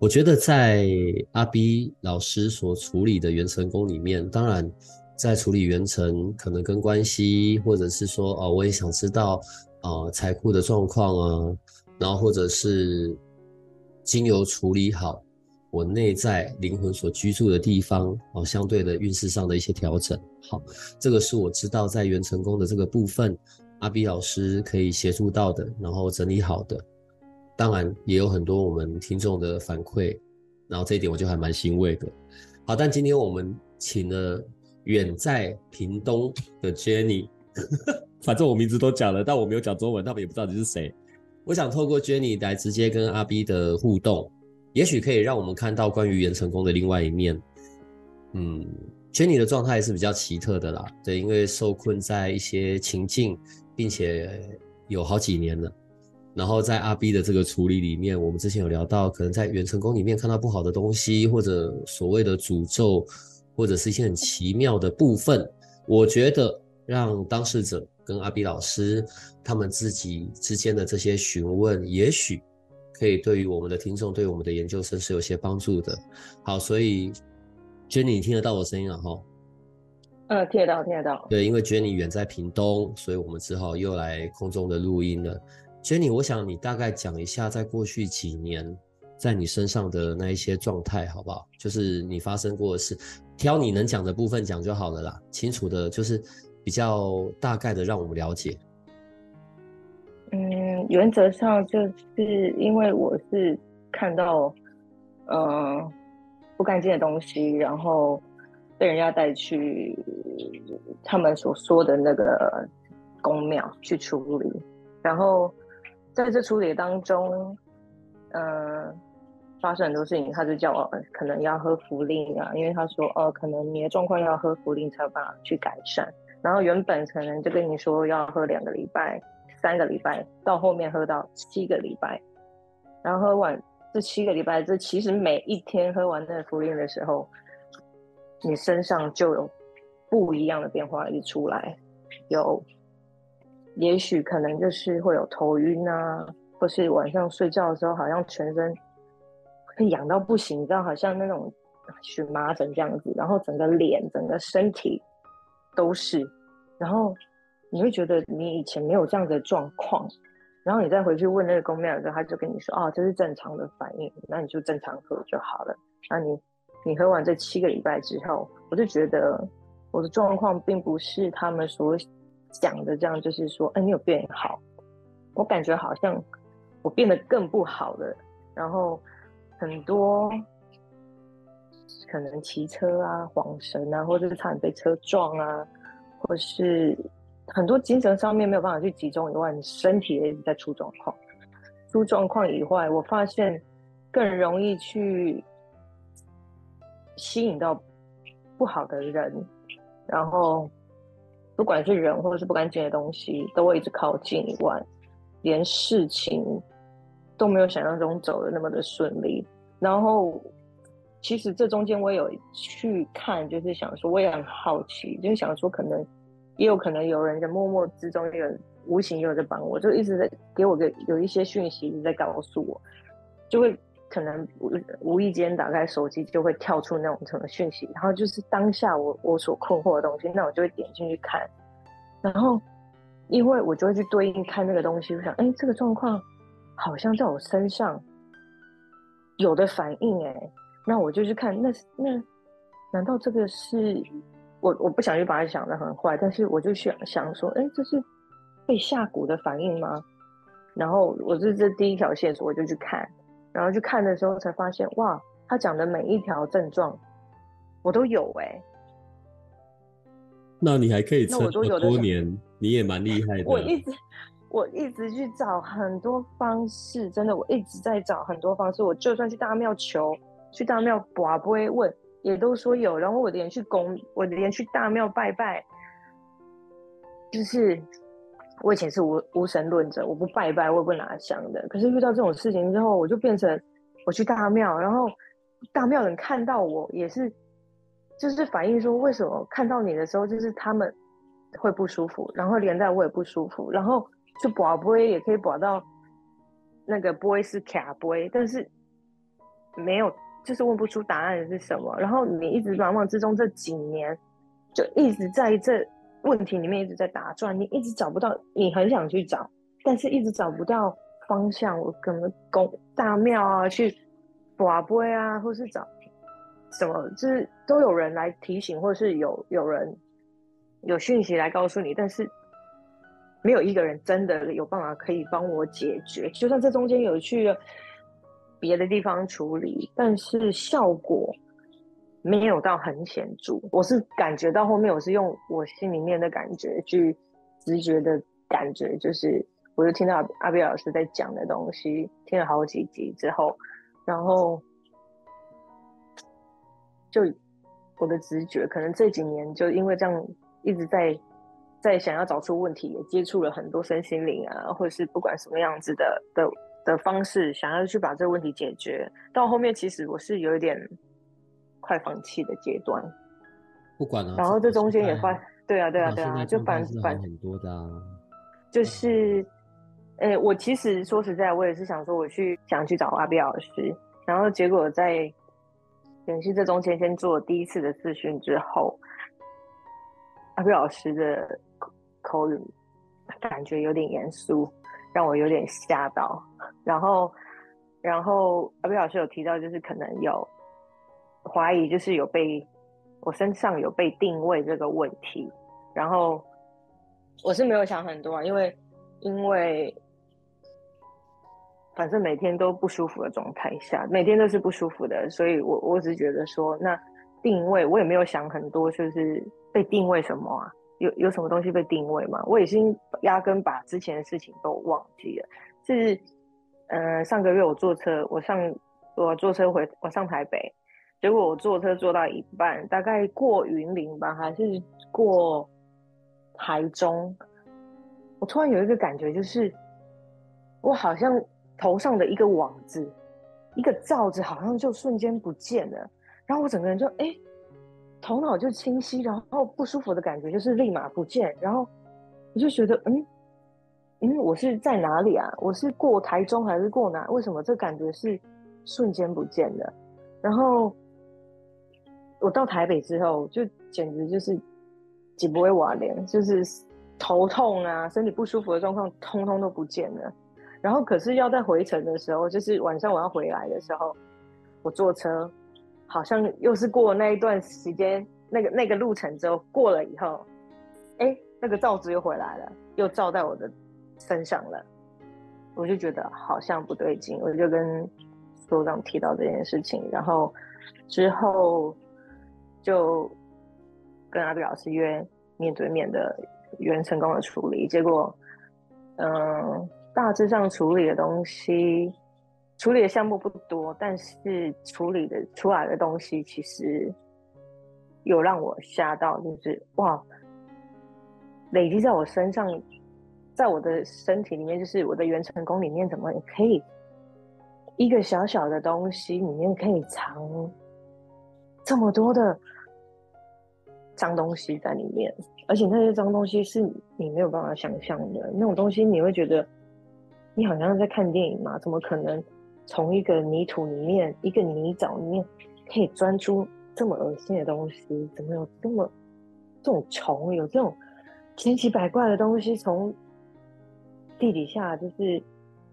我觉得在阿 B 老师所处理的元成功里面，当然在处理元成，可能跟关系，或者是说，哦，我也想知道，呃，财库的状况啊，然后或者是经由处理好我内在灵魂所居住的地方，哦，相对的运势上的一些调整。好，这个是我知道在元成功的这个部分，阿 B 老师可以协助到的，然后整理好的。当然也有很多我们听众的反馈，然后这一点我就还蛮欣慰的。好，但今天我们请了远在屏东的 Jenny，反正我名字都讲了，但我没有讲中文，他们也不知道你是谁。我想透过 Jenny 来直接跟阿 B 的互动，也许可以让我们看到关于袁成功的另外一面。嗯，Jenny 的状态是比较奇特的啦，对，因为受困在一些情境，并且有好几年了。然后在阿 B 的这个处理里面，我们之前有聊到，可能在元成功里面看到不好的东西，或者所谓的诅咒，或者是一些很奇妙的部分。我觉得让当事者跟阿 B 老师他们自己之间的这些询问，也许可以对于我们的听众，对于我们的研究生是有些帮助的。好，所以 Jenny，你听得到我声音了哈？呃，听得到，听得到。对，因为 Jenny 远在屏东，所以我们只好又来空中的录音了。Jenny，我想你大概讲一下，在过去几年，在你身上的那一些状态，好不好？就是你发生过的事，挑你能讲的部分讲就好了啦。清楚的，就是比较大概的，让我们了解。嗯，原则上就是因为我是看到，呃，不干净的东西，然后被人家带去他们所说的那个宫庙去处理，然后。在这处理当中，嗯、呃，发生很多事情，他就叫我可能要喝茯苓啊，因为他说哦，可能你的状况要喝茯苓才有办法去改善。然后原本可能就跟你说要喝两个礼拜、三个礼拜，到后面喝到七个礼拜，然后喝完这七个礼拜，这其实每一天喝完那个符令的时候，你身上就有不一样的变化一出来，有。也许可能就是会有头晕啊，或是晚上睡觉的时候，好像全身会痒到不行，你知道，好像那种荨麻疹这样子，然后整个脸、整个身体都是，然后你会觉得你以前没有这样的状况，然后你再回去问那个宫庙的时候，他就跟你说，哦，这是正常的反应，那你就正常喝就好了。那你你喝完这七个礼拜之后，我就觉得我的状况并不是他们所。讲的这样就是说，哎，你有变好，我感觉好像我变得更不好了。然后很多可能骑车啊、晃神啊，或者是差点被车撞啊，或是很多精神上面没有办法去集中以外，身体也一直在出状况。出状况以外，我发现更容易去吸引到不好的人，然后。不管是人或者是不干净的东西，都会一直靠近以外，连事情都没有想象中走的那么的顺利。然后，其实这中间我有去看，就是想说，我也很好奇，就是想说，可能也有可能有人在默默之中有无形也有在帮我，就一直在给我个有一些讯息，一直在告诉我，就会。可能无无意间打开手机就会跳出那种什么讯息，然后就是当下我我所困惑的东西，那我就会点进去看，然后因为我就会去对应看那个东西，我想，哎，这个状况好像在我身上有的反应，哎，那我就去看，那那难道这个是我我不想去把它想得很坏，但是我就想想说，哎，这是被下蛊的反应吗？然后我这这第一条线索，我就去看。然后去看的时候，才发现哇，他讲的每一条症状，我都有哎、欸。那你还可以撑这么多年，你也蛮厉害的。我一直我一直去找很多方式，真的，我一直在找很多方式。我就算去大庙求，去大庙不会问，也都说有。然后我连去宫，我连去大庙拜拜，就是我以前是无无神论者，我不拜拜，我也不拿香的。可是遇到这种事情之后，我就变成我去大庙，然后大庙人看到我也是，就是反映说，为什么看到你的时候，就是他们会不舒服，然后连带我也不舒服，然后。就拔杯也可以拔到那个杯是卡杯，但是没有，就是问不出答案是什么。然后你一直茫茫之中这几年，就一直在这问题里面一直在打转，你一直找不到，你很想去找，但是一直找不到方向。我可能公大庙啊，去拔杯啊，或是找什么，就是都有人来提醒，或是有有人有讯息来告诉你，但是。没有一个人真的有办法可以帮我解决，就算这中间有去别的地方处理，但是效果没有到很显著。我是感觉到后面，我是用我心里面的感觉去直觉的感觉，就是我就听到阿贝老师在讲的东西，听了好几集之后，然后就我的直觉，可能这几年就因为这样一直在。在想要找出问题，也接触了很多身心灵啊，或者是不管什么样子的的的方式，想要去把这个问题解决。到后面，其实我是有一点快放弃的阶段。不管了。然后这中间也发，对啊，对啊，对啊，就反反很多的啊。就是，诶，我其实说实在，我也是想说，我去想去找阿比老师，然后结果在演戏这中间先做第一次的咨询之后，阿比老师的。口语感觉有点严肃，让我有点吓到。然后，然后阿贝老师有提到，就是可能有怀疑，就是有被我身上有被定位这个问题。然后我是没有想很多啊，因为因为反正每天都不舒服的状态下，每天都是不舒服的，所以我我只觉得说，那定位我也没有想很多，就是被定位什么啊？有有什么东西被定位吗？我已经压根把之前的事情都忘记了。是，嗯、呃，上个月我坐车，我上我坐车回我上台北，结果我坐车坐到一半，大概过云林吧，还是过台中，我突然有一个感觉，就是我好像头上的一个网子，一个罩子，好像就瞬间不见了，然后我整个人就哎。头脑就清晰，然后不舒服的感觉就是立马不见，然后我就觉得，嗯嗯，我是在哪里啊？我是过台中还是过哪？为什么这感觉是瞬间不见的？然后我到台北之后，就简直就是几不会瓦脸，就是头痛啊，身体不舒服的状况通通都不见了。然后可是要在回程的时候，就是晚上我要回来的时候，我坐车。好像又是过那一段时间，那个那个路程之后过了以后，哎，那个罩子又回来了，又罩在我的身上了，我就觉得好像不对劲，我就跟所长提到这件事情，然后之后就跟阿比老师约面对面的原成功的处理，结果，嗯，大致上处理的东西。处理的项目不多，但是处理的出来的东西其实有让我吓到，就是哇，累积在我身上，在我的身体里面，就是我的元成功里面，怎么可以一个小小的东西里面可以藏这么多的脏东西在里面，而且那些脏东西是你没有办法想象的那种东西，你会觉得你好像在看电影嘛？怎么可能？从一个泥土里面，一个泥沼里面，可以钻出这么恶心的东西？怎么有这么这种虫？有这种千奇百怪的东西从地底下，就是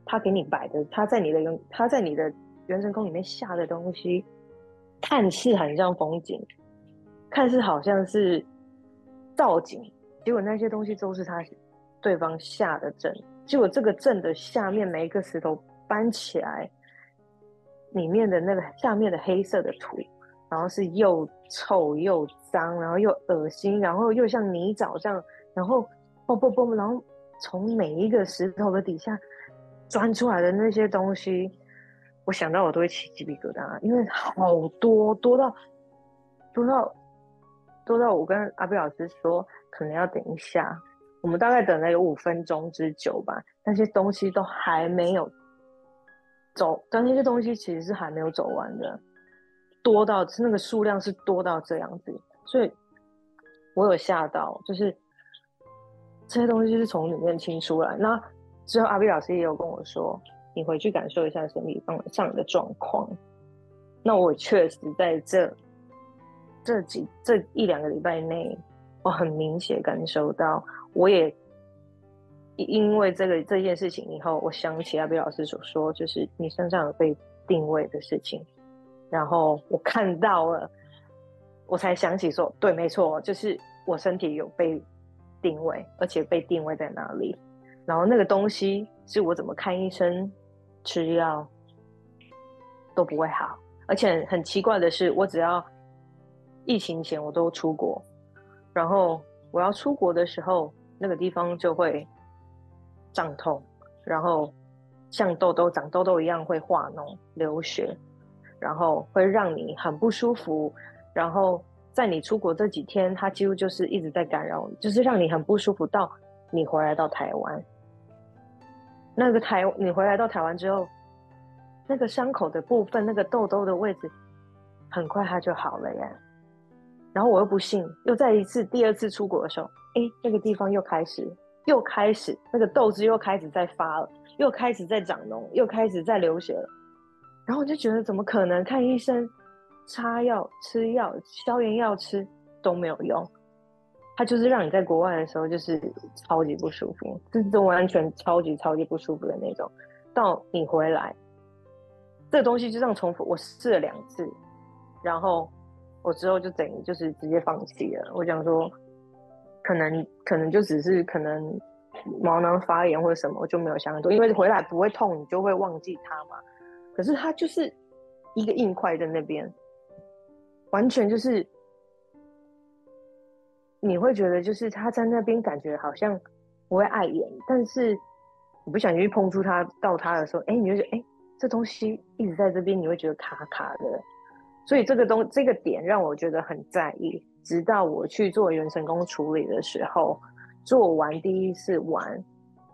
他给你摆的，他在你的元，他在你的元神宫里面下的东西，看似很像风景，看似好像是造景，结果那些东西都是他对方下的阵。结果这个阵的下面每一个石头搬起来。里面的那个下面的黑色的土，然后是又臭又脏，然后又恶心，然后又像泥沼这样，然后嘣嘣嘣，然后从每一个石头的底下钻出来的那些东西，我想到我都会起鸡皮疙瘩，因为好多多到多到多到我跟阿贝老师说，可能要等一下，我们大概等了有五分钟之久吧，那些东西都还没有走，但那些东西其实是还没有走完的，多到那个数量是多到这样子，所以我有吓到，就是。这些东西是从里面清出来。那之后，阿 B 老师也有跟我说：“你回去感受一下身体上的状况。”那我确实在这这几这一两个礼拜内，我很明显感受到，我也因为这个这件事情以后，我想起阿 B 老师所说，就是你身上有被定位的事情，然后我看到了，我才想起说：“对，没错，就是我身体有被。”定位，而且被定位在哪里，然后那个东西是我怎么看医生、吃药都不会好，而且很奇怪的是，我只要疫情前我都出国，然后我要出国的时候，那个地方就会胀痛，然后像痘痘长痘痘一样会化脓、流血，然后会让你很不舒服，然后。在你出国这几天，它几乎就是一直在干扰你，就是让你很不舒服。到你回来到台湾，那个台你回来到台湾之后，那个伤口的部分，那个痘痘的位置，很快它就好了呀。然后我又不信，又再一次第二次出国的时候，哎，那个地方又开始又开始那个豆子又开始在发了，又开始在长脓，又开始在流血了。然后我就觉得怎么可能？看医生。擦药、吃药、消炎药吃都没有用，它就是让你在国外的时候就是超级不舒服，就是完全超级超级不舒服的那种。到你回来，这个东西就这样重复，我试了两次，然后我之后就等于就是直接放弃了。我想说，可能可能就只是可能毛囊发炎或者什么，我就没有想很多，因为回来不会痛，你就会忘记它嘛。可是它就是一个硬块在那边。完全就是，你会觉得就是他在那边感觉好像不会碍眼，但是你不小心去碰触他到他的时候，哎，你就觉得哎，这东西一直在这边，你会觉得卡卡的。所以这个东这个点让我觉得很在意。直到我去做元成功处理的时候，做完第一次完，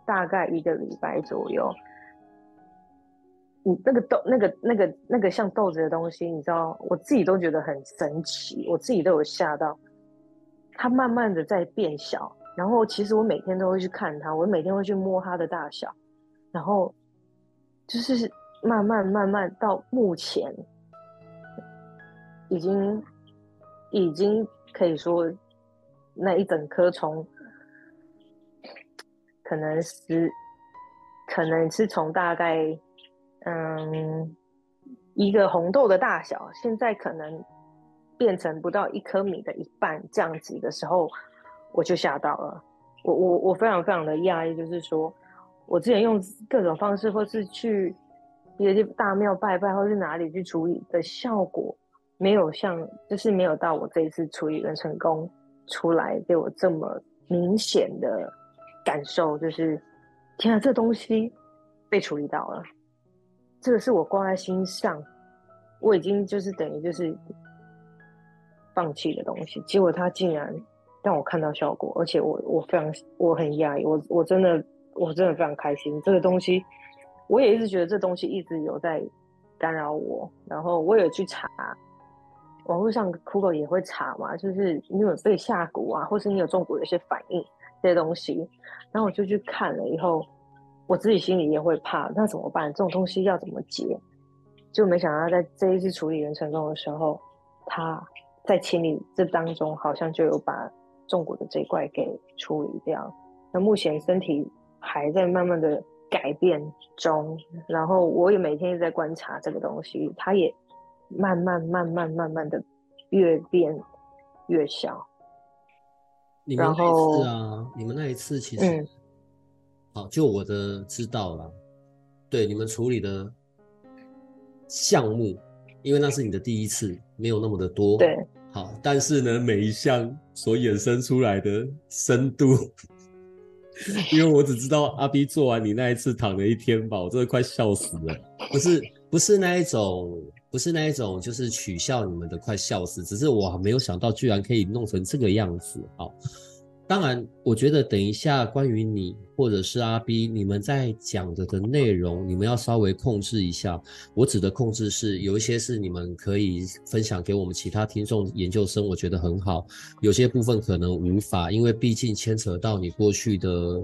大概一个礼拜左右。你那个豆，那个那个那个像豆子的东西，你知道，我自己都觉得很神奇，我自己都有吓到。它慢慢的在变小，然后其实我每天都会去看它，我每天会去摸它的大小，然后就是慢慢慢慢到目前，已经已经可以说那一整颗从可能是可能是从大概。嗯，一个红豆的大小，现在可能变成不到一颗米的一半这样子的时候，我就吓到了。我我我非常非常的讶异，就是说我之前用各种方式，或是去别的大庙拜拜，或是哪里去处理的效果，没有像就是没有到我这一次处理的成功出来给我这么明显的感受，就是天啊，这东西被处理到了。这个是我挂在心上，我已经就是等于就是放弃的东西，结果他竟然让我看到效果，而且我我非常我很讶异，我我真的我真的非常开心。这个东西我也一直觉得这东西一直有在干扰我，然后我有去查，网络上 Google 也会查嘛，就是你有被下蛊啊，或是你有中蛊的一些反应这些东西，然后我就去看了以后。我自己心里也会怕，那怎么办？这种东西要怎么解？就没想到在这一次处理人成功的时候，他在清理这当中，好像就有把中蛊的这一块给处理掉。那目前身体还在慢慢的改变中，然后我也每天在观察这个东西，它也慢慢慢慢慢慢的越变越小。你们那一次啊，你们那一次其实、嗯。好，就我的知道了，对你们处理的项目，因为那是你的第一次，没有那么的多。对，好，但是呢，每一项所衍生出来的深度，因为我只知道阿 B 做完你那一次躺了一天吧，我真的快笑死了。不是不是那一种，不是那一种，就是取笑你们的快笑死，只是我没有想到居然可以弄成这个样子。好。当然，我觉得等一下关于你或者是阿 B，你们在讲的的内容，你们要稍微控制一下。我指的控制是，有一些是你们可以分享给我们其他听众研究生，我觉得很好。有些部分可能无法，因为毕竟牵扯到你过去的，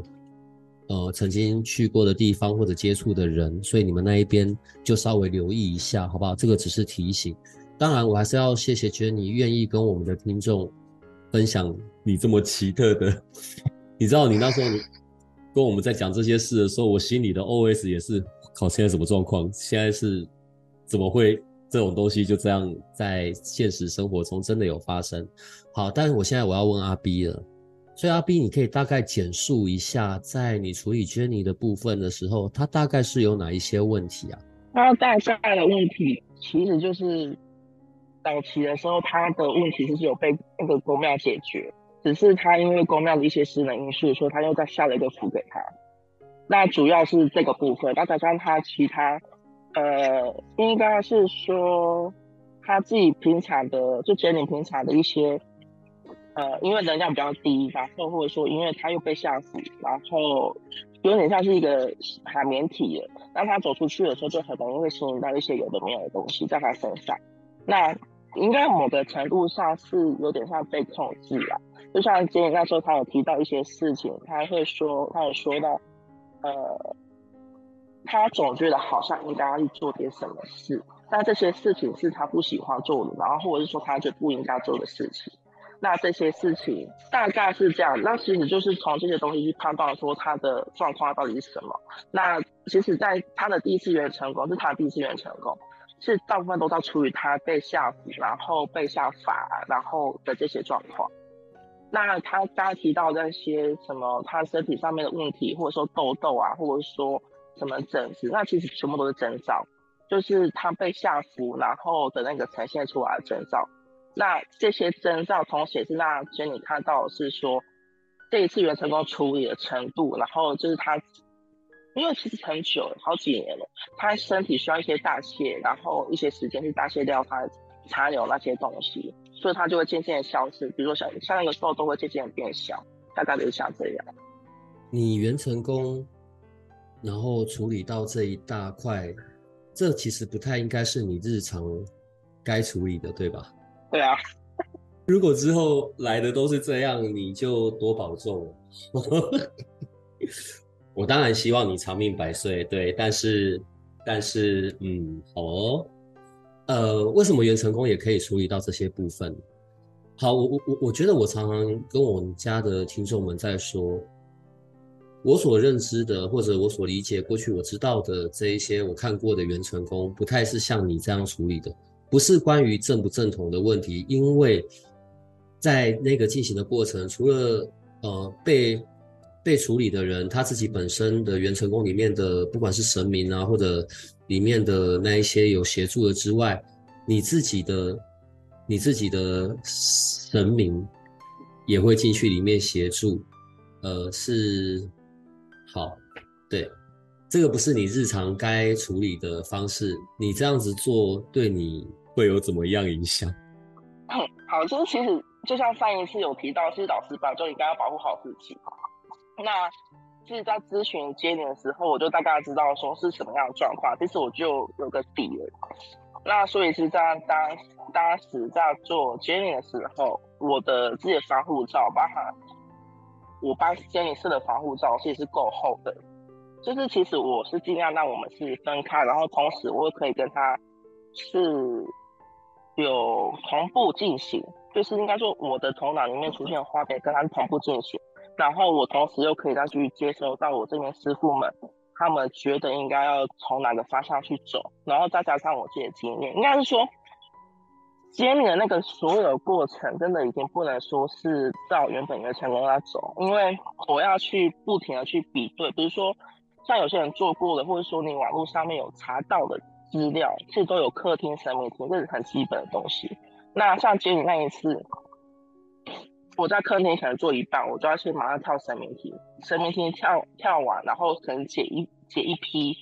呃，曾经去过的地方或者接触的人，所以你们那一边就稍微留意一下，好不好？这个只是提醒。当然，我还是要谢谢 Jenny 愿意跟我们的听众。分享你这么奇特的，你知道你那时候跟我们在讲这些事的时候，我心里的 OS 也是：靠，现在什么状况？现在是怎么会这种东西就这样在现实生活中真的有发生？好，但是我现在我要问阿 B 了，所以阿 B，你可以大概简述一下，在你处理 Jenny 的部分的时候，他大概是有哪一些问题啊？他大概的问题其实就是。早期的时候，他的问题是有被那个宫庙解决，只是他因为宫庙的一些私人因素，所以他又再下了一个符给他。那主要是这个部分，那再加上他其他，呃，应该是说他自己平常的，就觉得你平常的一些，呃，因为能量比较低，然后或者说因为他又被吓死，然后有点像是一个海绵体了，当他走出去的时候，就很容易会吸引到一些有的没有的东西在他身上。那应该某个程度上是有点像被控制啊，就像今天那时候他有提到一些事情，他会说，他有说到，呃，他总觉得好像应该要去做点什么事，但这些事情是他不喜欢做的，然后或者是说他觉得不应该做的事情，那这些事情大概是这样，那其实就是从这些东西去判断说他的状况到底是什么。那其实，在他的第一次元成功是他的第一次元成功。是大部分都在处于他被下符，然后被下法，然后的这些状况。那他刚才提到那些什么，他身体上面的问题，或者说痘痘啊，或者说什么疹子，那其实全部都是征兆，就是他被下服，然后的那个呈现出来的征兆。那这些征兆，同时也是那今天你看到是说，这一次元成功处理的程度，然后就是他。因为其实很久，好几年了，他身体需要一些代谢，然后一些时间去代谢掉他残留那些东西，所以他就会渐渐消失。比如说像像那个痘痘会渐渐变小，大概就是像这样。你元成功，然后处理到这一大块，这其实不太应该是你日常该处理的，对吧？对啊。如果之后来的都是这样，你就多保重。我当然希望你长命百岁，对，但是，但是，嗯，好哦，呃，为什么元成功也可以处理到这些部分？好，我我我我觉得我常常跟我们家的听众们在说，我所认知的或者我所理解过去我知道的这一些我看过的元成功，不太是像你这样处理的，不是关于正不正统的问题，因为在那个进行的过程，除了呃被。被处理的人，他自己本身的元成功里面的，不管是神明啊，或者里面的那一些有协助的之外，你自己的你自己的神明也会进去里面协助。呃，是好，对，这个不是你日常该处理的方式，你这样子做对你会有怎么样影响？好，就是其实就像上一次有提到，是老师吧，就应该要保护好自己。那其实，在咨询接连的时候，我就大概知道说是什么样的状况，其实我就有个底了。那所以是在当当时在做接连的时候，我的自己的防护罩，包含我帮接连式的防护罩，其实是够厚的。就是其实我是尽量让我们是分开，然后同时我可以跟他是有同步进行，就是应该说我的头脑里面出现的画面跟他同步进行。然后我同时又可以再去接收到我这边师傅们，他们觉得应该要从哪个方向去走，然后再加上我自己的经验，应该是说，接你的那个所有过程，真的已经不能说是照原本的成功来走，因为我要去不停的去比对，比如说像有些人做过的，或者说你网络上面有查到的资料，其实都有客厅神明厅，这是很基本的东西。那像接你那一次。我在客厅可能做一半，我就要去马上跳神明厅，神明厅跳跳完，然后可能解一解一批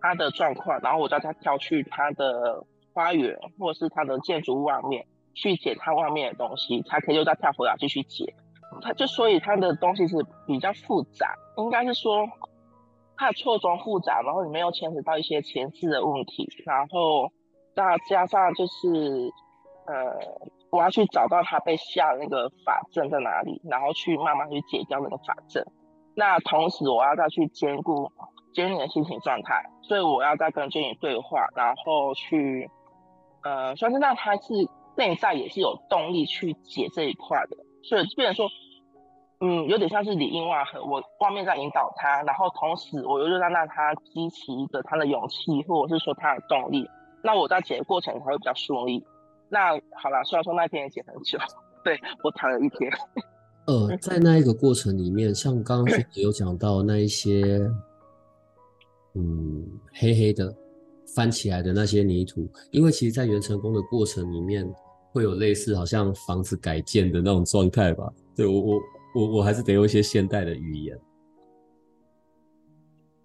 他的状况，然后我叫他跳去他的花园或者是他的建筑物外面去解他外面的东西，才可以又再跳回来继续解。他就所以他的东西是比较复杂，应该是说他的错综复杂，然后里面又牵扯到一些前世的问题，然后再加上就是呃，我要去找到他被下的那个法阵在哪里，然后去慢慢去解掉那个法阵。那同时我要再去兼顾 Jenny 的心情状态，所以我要再跟 Jenny 对话，然后去呃，算是让他是内在也是有动力去解这一块的。所以，变成说，嗯，有点像是里应外合，我外面在引导他，然后同时我又让让他激起一个他的勇气，或者是说他的动力，那我在解的过程才会比较顺利。那好了，虽然说那天也解很久，对，我躺了一天。呃，在那一个过程里面，像刚刚 也有讲到那一些，嗯，黑黑的翻起来的那些泥土，因为其实，在原成功的过程里面。会有类似好像房子改建的那种状态吧？对，我我我我还是得用一些现代的语言。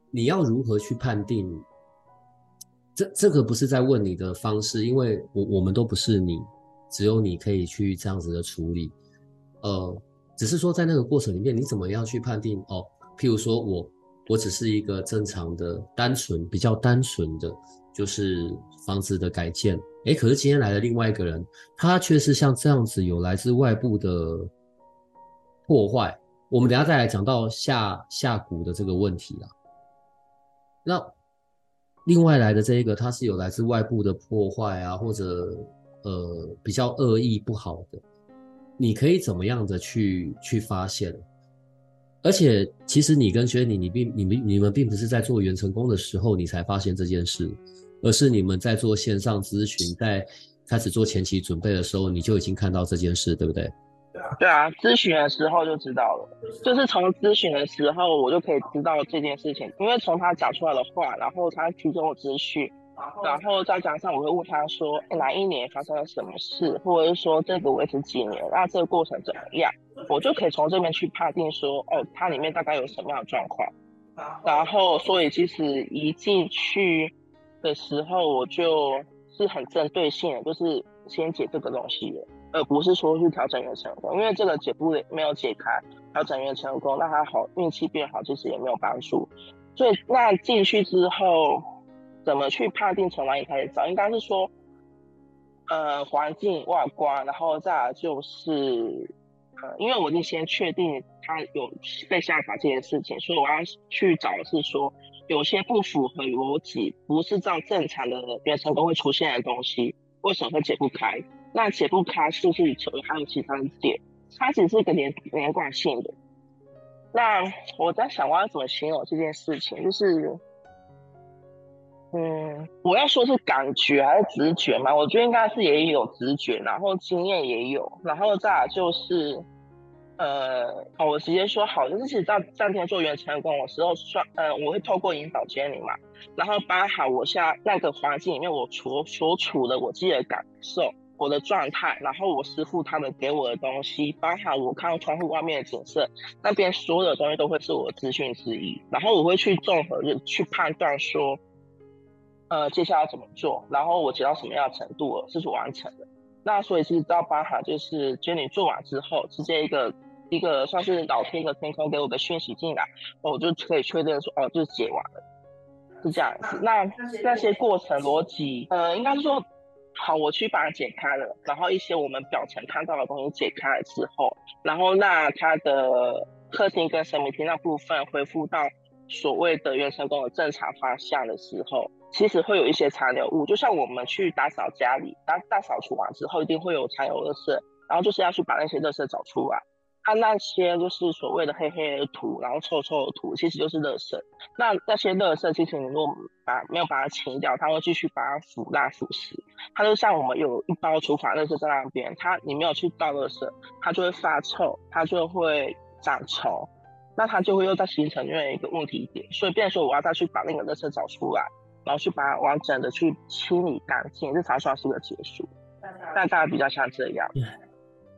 你要如何去判定？这这个不是在问你的方式，因为我我们都不是你，只有你可以去这样子的处理。呃，只是说在那个过程里面，你怎么样去判定？哦，譬如说我我只是一个正常的、单纯、比较单纯的，就是房子的改建。诶，可是今天来的另外一个人，他却是像这样子有来自外部的破坏。我们等下再来讲到下下蛊的这个问题啦。那另外来的这一个，它是有来自外部的破坏啊，或者呃比较恶意不好的，你可以怎么样的去去发现？而且其实你跟薛你，你并你们你们并不是在做元成功的时候，你才发现这件事。而是你们在做线上咨询，在开始做前期准备的时候，你就已经看到这件事，对不对？对啊，咨询的时候就知道了，就是从咨询的时候，我就可以知道这件事情，因为从他讲出来的话，然后他提供我资讯，然后再加上我会问他说，哪一年发生了什么事，或者是说这个维持几年，那这个过程怎么样，我就可以从这边去判定说，哦，它里面大概有什么样的状况，然后所以其实一进去。的时候，我就是很针对性的，就是先解这个东西的，而不是说去调整元成功，因为这个解不没有解开，调整元成功，那还好运气变好，其实也没有帮助。所以那进去之后，怎么去判定从哪里开始找？应该是说，呃，环境外观，然后再来就是，呃，因为我已经先确定他有被下法这件事情，所以我要去找是说。有些不符合逻辑，不是照正常的元成功会出现的东西，为什么会解不开？那解不开是不是还有其他的点？它只是一个连连贯性的。那我在想，我要怎么形容这件事情？就是，嗯，我要说是感觉还是直觉嘛？我觉得应该是也有直觉，然后经验也有，然后再来就是。呃，好，我直接说好，就是其实在当天做元成功的时候，算呃，我会透过引导 Jenny 嘛，然后包含我现在那个环境里面我所所处的我自己的感受，我的状态，然后我师傅他们给我的东西，包含我看到窗户外面的景色，那边所有的东西都会是我的资讯之一，然后我会去综合的去判断说，呃，接下来要怎么做，然后我解到什么样的程度了，是所完成的。那所以其实到包含就是 Jenny 做完之后，直接一个。一个算是老天一个天空给我的讯息进来，我就可以确认说，哦，就是解完了，是这样子。那那些过程逻辑，呃，应该是说，好，我去把它解开了，然后一些我们表层看到的东西解开了之后，然后那它的客厅跟神秘厅那部分恢复到所谓的原生宫的正常方向的时候，其实会有一些残留物，就像我们去打扫家里，大大扫除完之后，一定会有残留垃圾，然后就是要去把那些热色找出来。它、啊、那些就是所谓的黑黑的土，然后臭臭的土，其实就是垃圾。那那些垃圾，其实你如果把没有把它清掉，它会继续把它腐烂腐蚀。它就像我们有一包厨房垃圾在那边，它你没有去倒垃圾，它就会发臭，它就会长虫，那它就会又再形成另外一个问题点。所以，变成说我要再去把那个垃圾找出来，然后去把它完整的去清理干净，这才算是个结束。大家比较像这样。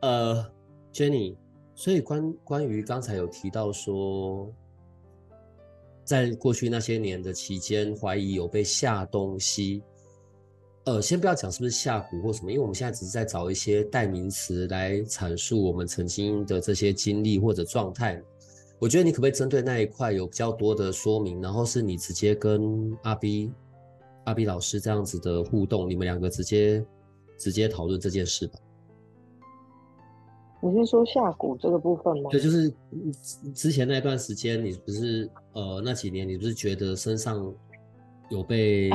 呃，Jenny。所以关关于刚才有提到说，在过去那些年的期间，怀疑有被下东西。呃，先不要讲是不是下蛊或什么，因为我们现在只是在找一些代名词来阐述我们曾经的这些经历或者状态。我觉得你可不可以针对那一块有比较多的说明，然后是你直接跟阿 B、阿 B 老师这样子的互动，你们两个直接直接讨论这件事吧。你是说下蛊这个部分吗？对，就是之前那段时间，你不是呃那几年，你不是觉得身上有被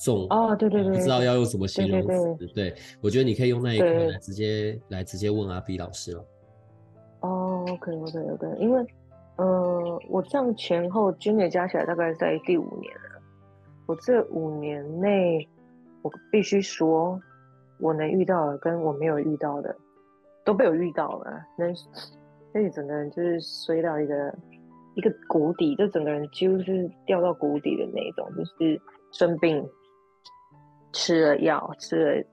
中啊？对对对，不知道要用什么形容词？对，对，对，对，我觉得你可以用那一块来直接来直接问阿 B 老师了。哦，OK OK OK，因为呃，我这样前后经历加起来大概在第五年了。我这五年内，我必须说，我能遇到的跟我没有遇到的。都被我遇到了，那所以整个人就是摔到一个一个谷底，就整个人几乎是掉到谷底的那种，就是生病吃了药，吃了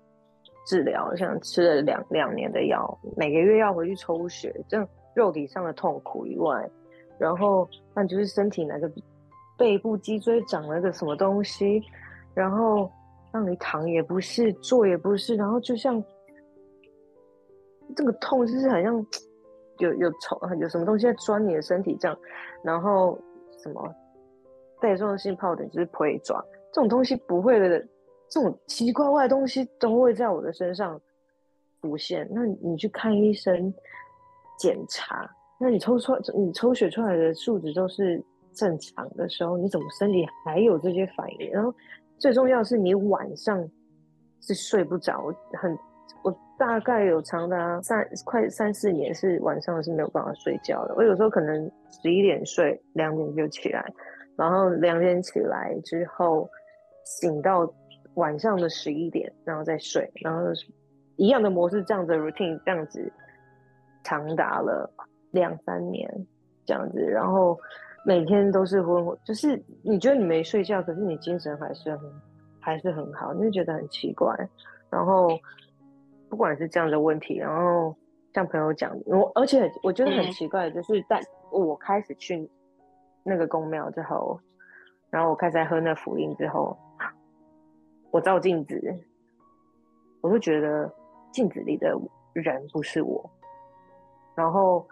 治疗，像吃了两两年的药，每个月要回去抽血，这样肉体上的痛苦以外，然后那就是身体那个背部脊椎长了个什么东西，然后让你躺也不是，坐也不是，然后就像。这个痛就是好像有有虫，有什么东西在钻你的身体这样，然后什么带状性疱疹就是腿抓这种东西不会的，这种奇奇怪怪的东西都会在我的身上浮现。那你去看医生检查，那你抽出来你抽血出来的数值都是正常的时候，你怎么身体还有这些反应？然后最重要的是你晚上是睡不着，很。我大概有长达三快三四年是晚上是没有办法睡觉的。我有时候可能十一点睡，两点就起来，然后两点起来之后醒到晚上的十一点，然后再睡，然后一样的模式，这样子 routine 这样子长达了两三年这样子，然后每天都是昏昏，就是你觉得你没睡觉，可是你精神还是很还是很好，你就觉得很奇怪，然后。不管是这样的问题，然后像朋友讲，我而且我觉得很奇怪，就是在我开始去那个公庙之后，然后我开始在喝那福音之后，我照镜子，我就觉得镜子里的人不是我。然后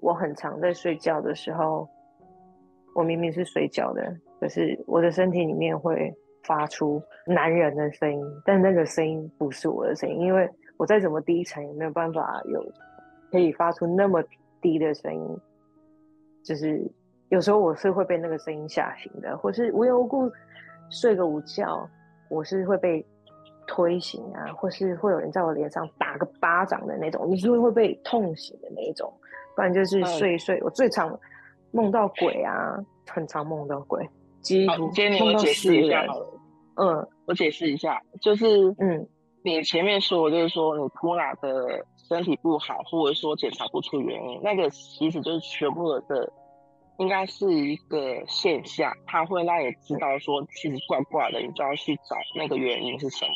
我很常在睡觉的时候，我明明是睡觉的，可是我的身体里面会发出男人的声音，但那个声音不是我的声音，因为。我再怎么低沉，也没有办法有可以发出那么低的声音。就是有时候我是会被那个声音吓醒的，或是无缘无故睡个午觉，我是会被推醒啊，或是会有人在我脸上打个巴掌的那种，你是会会被痛醒的那一种。不然就是睡一睡，我最常梦到鬼啊，很常梦到鬼，几乎梦到死人。嗯，我解释一下，就是嗯。你前面说，就是说你突然的身体不好，或者说检查不出原因，那个其实就是全部的，应该是一个现象，它会让你知道说其实怪怪的，你就要去找那个原因是什么。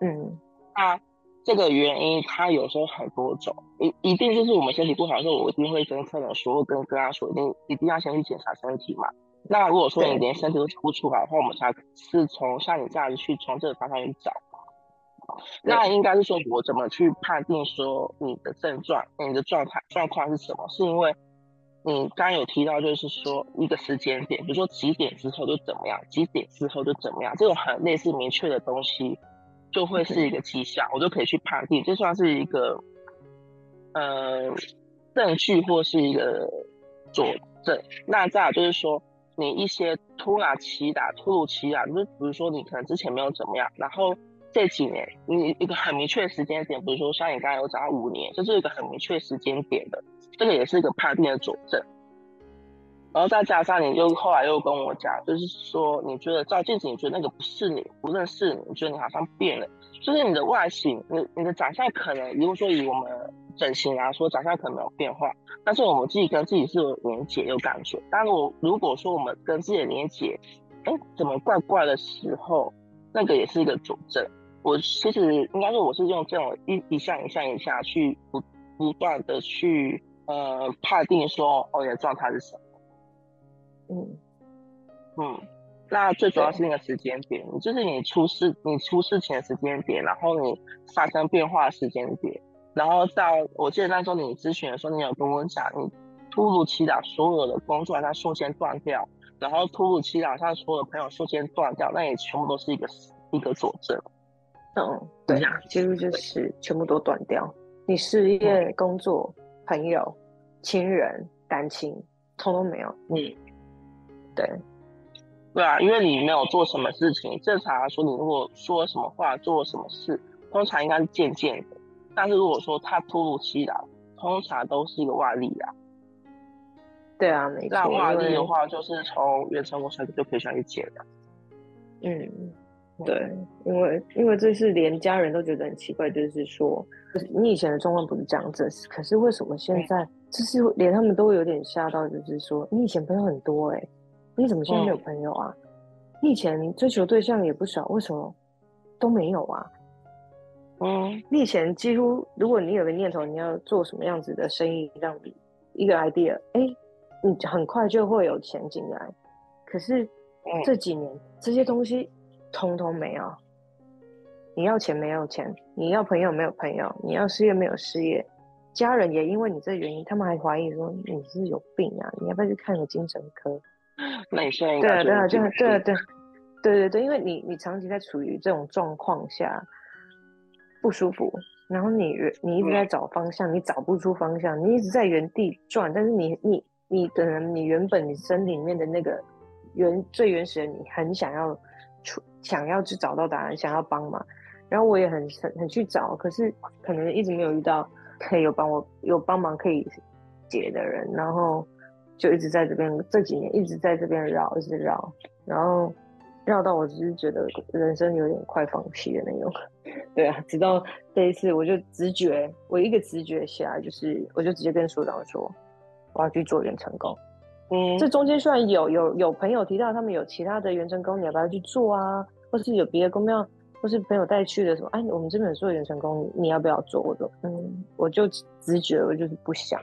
嗯，那这个原因它有时候很多种，一一定就是我们身体不好的时候，我一定会跟客人说，跟跟他说，一定一定要先去检查身体嘛。那如果说你连身体都查不出来的话，我们才是从像你这样子去从这个方向去找。那应该是说，我怎么去判定说你的症状、你的状态状况是什么？是因为你刚有提到，就是说一个时间点，比如说几点之后就怎么样，几点之后就怎么样，这种很类似明确的东西，就会是一个迹象，我就可以去判定，这算是一个呃证据或是一个佐证。那再有就是说，你一些突然其打、突如其来，就是比如说你可能之前没有怎么样，然后。这几年，你一个很明确的时间点，比如说像你刚才有讲到五年，这是一个很明确时间点的，这个也是一个判定的佐证。然后再加上你就后来又跟我讲，就是说你觉得照镜子，你觉得那个不是你，不认识你，你觉得你好像变了，就是你的外形，你你的长相可能，如果说以我们整形来说，长相可能没有变化，但是我们自己跟自己是有连结有感觉。但是我如果说我们跟自己的连结，哎，怎么怪怪的时候，那个也是一个佐证。我其实应该说，我是用这种一一项一项一项去不不断的去呃判定说哦，你的状态是什么。嗯嗯，那最主要是那个时间点，就是你出事你出事情的时间点，然后你发生变化的时间点，然后到我记得那时候你咨询的时候，你有跟我讲，你突如其来所有的工作它瞬间断掉，然后突如其来像所有的朋友瞬间断掉，那也全部都是一个一个佐证。嗯，对呀，其实就是全部都断掉，你事业、嗯、工作、朋友、亲人、感情，通通没有。嗯。对，对啊，因为你没有做什么事情，正常来说，你如果说什么话，做什么事，通常应该是渐渐的。但是如果说他突如其来，通常都是一个外力啊。对啊，没错。那外力的话，就是从原成功上就可以想去解的。嗯，对，因为因为这是连家人都觉得很奇怪，就是说，你以前的状况不是这样子，可是为什么现在，就是连他们都有点吓到，就是说，你以前朋友很多哎、欸。你怎么现在没有朋友啊？嗯、你以前追求对象也不少，为什么都没有啊？嗯，你以前几乎，如果你有个念头，你要做什么样子的生意，让你一个 idea，哎、欸，你很快就会有钱进来。可是这几年、嗯、这些东西通通没有。你要钱没有钱，你要朋友没有朋友，你要事业没有事业，家人也因为你这原因，他们还怀疑说你是有病啊，你要不要去看个精神科？那你现在对啊对啊对啊对啊对，对对对，因为你你长期在处于这种状况下不舒服，然后你你一直在找方向，嗯、你找不出方向，你一直在原地转，但是你你你可能你原本你身体里面的那个原最原始的你很想要出想要去找到答案，想要帮忙，然后我也很很很去找，可是可能一直没有遇到可以有帮我有帮忙可以解的人，然后。就一直在这边，这几年一直在这边绕，一直绕，然后绕到我只是觉得人生有点快放弃的那种。对啊，直到这一次，我就直觉，我一个直觉下来，就是我就直接跟所长说，我要去做元成功。嗯，这中间虽然有有有朋友提到他们有其他的元成功，你要不要去做啊？或是有别的宫庙，或是朋友带去的什么？哎，我们这边有做元成功，你要不要做？我说，嗯，我就直觉，我就是不想。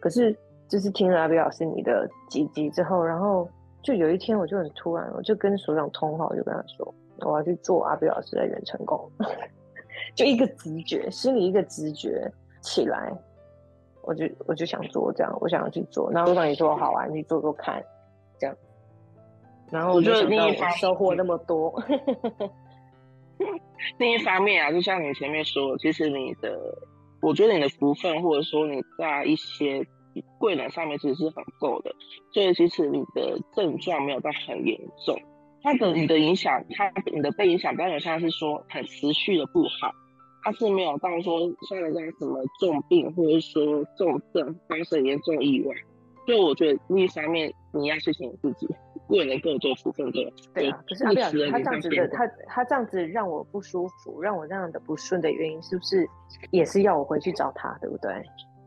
可是。就是听了阿比老师你的几集之后，然后就有一天我就很突然，我就跟所长通话，我就跟他说我要去做阿比老师的元成功，就一个直觉，心里一个直觉起来，我就我就想做这样，我想要去做。然后所长也说好啊，你去做做看，这样。然后我就想到我收获那么多。另一方面啊，就像你前面说，其实你的，我觉得你的福分，或者说你在一些。贵人上面其实是很够的，所以其实你的症状没有到很严重，它的你的影响，它你的被影响，当然像是说很持续的不好，它是没有到说像人家什么重病或者说重症发生严重意外，所以我觉得另一方面你要谢谢你自己，贵人够做福分的。对啊，可是阿表他这样子的，他他这样子让我不舒服，让我这样的不顺的原因，是不是也是要我回去找他，对不对？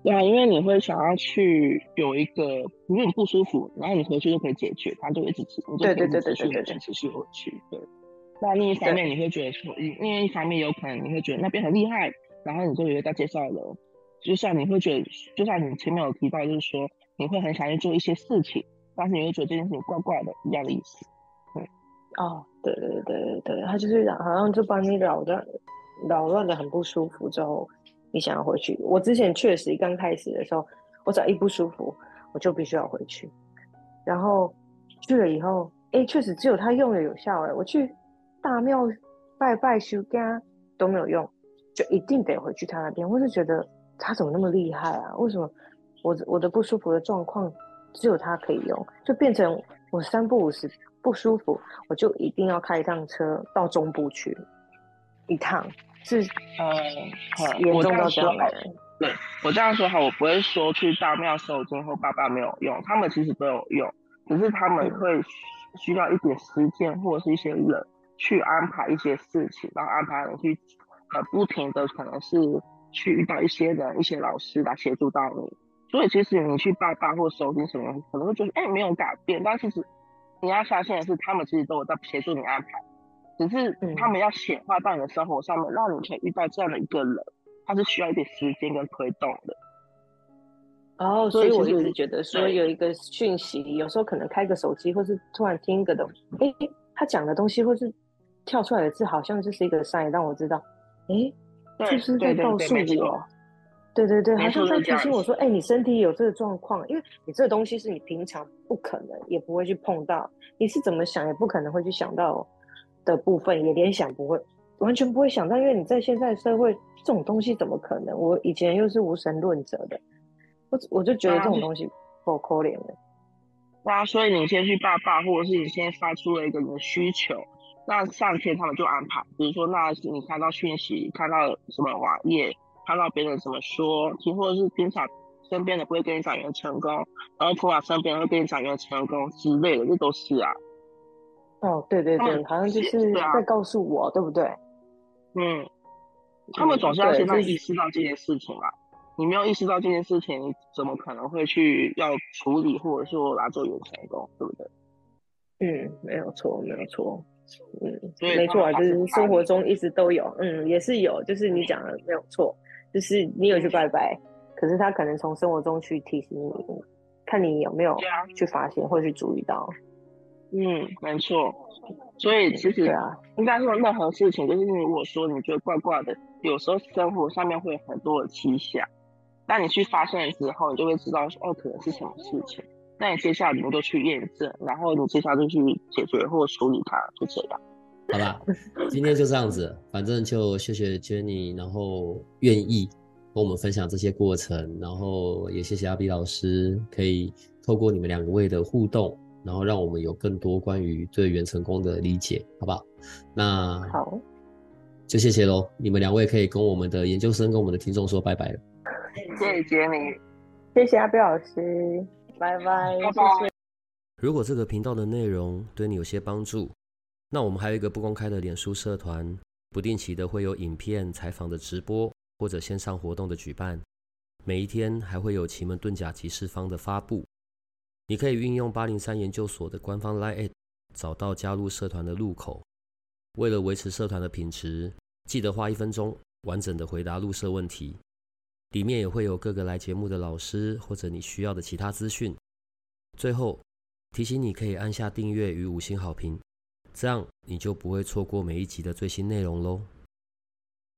对啊，因为你会想要去有一个，如果你不舒服，然后你回去就可以解决，他就一直持，对对对对对对，持续回去。对。那另一方面，你会觉得说，另另一方面有可能你会觉得那边很厉害，然后你就以为在介绍了，就像你会觉得，就像你前面有提到，就是说你会很想去做一些事情，但是你会觉得这件事情怪怪的，一样的意思。对。哦，对对对对对，他就是好像就把你扰乱，扰乱的很不舒服之后。你想要回去？我之前确实刚开始的时候，我只要一不舒服，我就必须要回去。然后去了以后，哎，确实只有他用的有效。哎，我去大庙拜拜修家都没有用，就一定得回去他那边。我就觉得他怎么那么厉害啊？为什么我我的不舒服的状况只有他可以用？就变成我三不五时不舒服，我就一定要开一趟车到中部去一趟。是，呃，严重到这样来。对，我这样说好，我不会说去大庙收惊后爸爸没有用，他们其实都有用，只是他们会需要一点时间或者是一些人去安排一些事情，然后安排人去，呃，不停的可能是去遇到一些人、一些老师来协助到你。所以其实你去拜拜或收听什么，可能会觉得哎、欸、没有改变，但其实你要相信的是，他们其实都有在协助你安排。只是他们要显化到你的生活上面，让你可以遇到这样的一个人，他是需要一点时间跟推动的。哦，所以我一直觉得说有一个讯息，有时候可能开个手机，或是突然听一个东西，哎，他讲的东西，或是跳出来的字，好像就是一个 sign，让我知道，哎，这是在告诉我。对对对，好像在提醒我说，哎，你身体有这个状况，因为你这个东西是你平常不可能也不会去碰到，你是怎么想也不可能会去想到的部分，也联想不会，完全不会想到，因为你在现在社会，这种东西怎么可能？我以前又是无神论者的，我我就觉得这种 东西够可怜的。那所以你先去爸爸，或者是你先发出了一个你的需求，那上天他们就安排，比如说那是你看到讯息，看到什么网页。看到别人怎么说，听或者是平常身边的不会跟你讲元成功，然后突然身边人会跟你讲元成功之类的，这都是啊。哦，对对对，好像就是在告诉我，对，啊、对不对？嗯，他们总是要先在意识到这件事情嘛。你没有意识到这件事情，你怎么可能会去要处理或者说来做有成功，对不对？嗯，没有错，没有错。嗯，没错啊，就是生活中一直都有，嗯，也是有，就是你讲的没有错。就是你有去拜拜，可是他可能从生活中去提醒你，看你有没有去发现或去注意到。嗯，没错。所以其实啊，应该说任何事情，就是如果说你觉得怪怪的，有时候生活上面会有很多的迹象，当你去发现了之后，你就会知道说哦，可能是什么事情。那你接下来你们就去验证，然后你接下来就去解决或处理它，就这样。好吧，今天就这样子，反正就谢谢 Jenny，然后愿意跟我们分享这些过程，然后也谢谢阿比老师，可以透过你们两位的互动，然后让我们有更多关于对元成功的理解，好不好？那好，就谢谢喽。你们两位可以跟我们的研究生跟我们的听众说拜拜了。谢谢 Jenny，谢谢阿比老师，拜拜。如果这个频道的内容对你有些帮助，那我们还有一个不公开的脸书社团，不定期的会有影片采访的直播或者线上活动的举办，每一天还会有奇门遁甲集市方的发布。你可以运用八零三研究所的官方 LINE 找到加入社团的入口。为了维持社团的品质，记得花一分钟完整的回答入社问题。里面也会有各个来节目的老师或者你需要的其他资讯。最后提醒你可以按下订阅与五星好评。这样你就不会错过每一集的最新内容喽。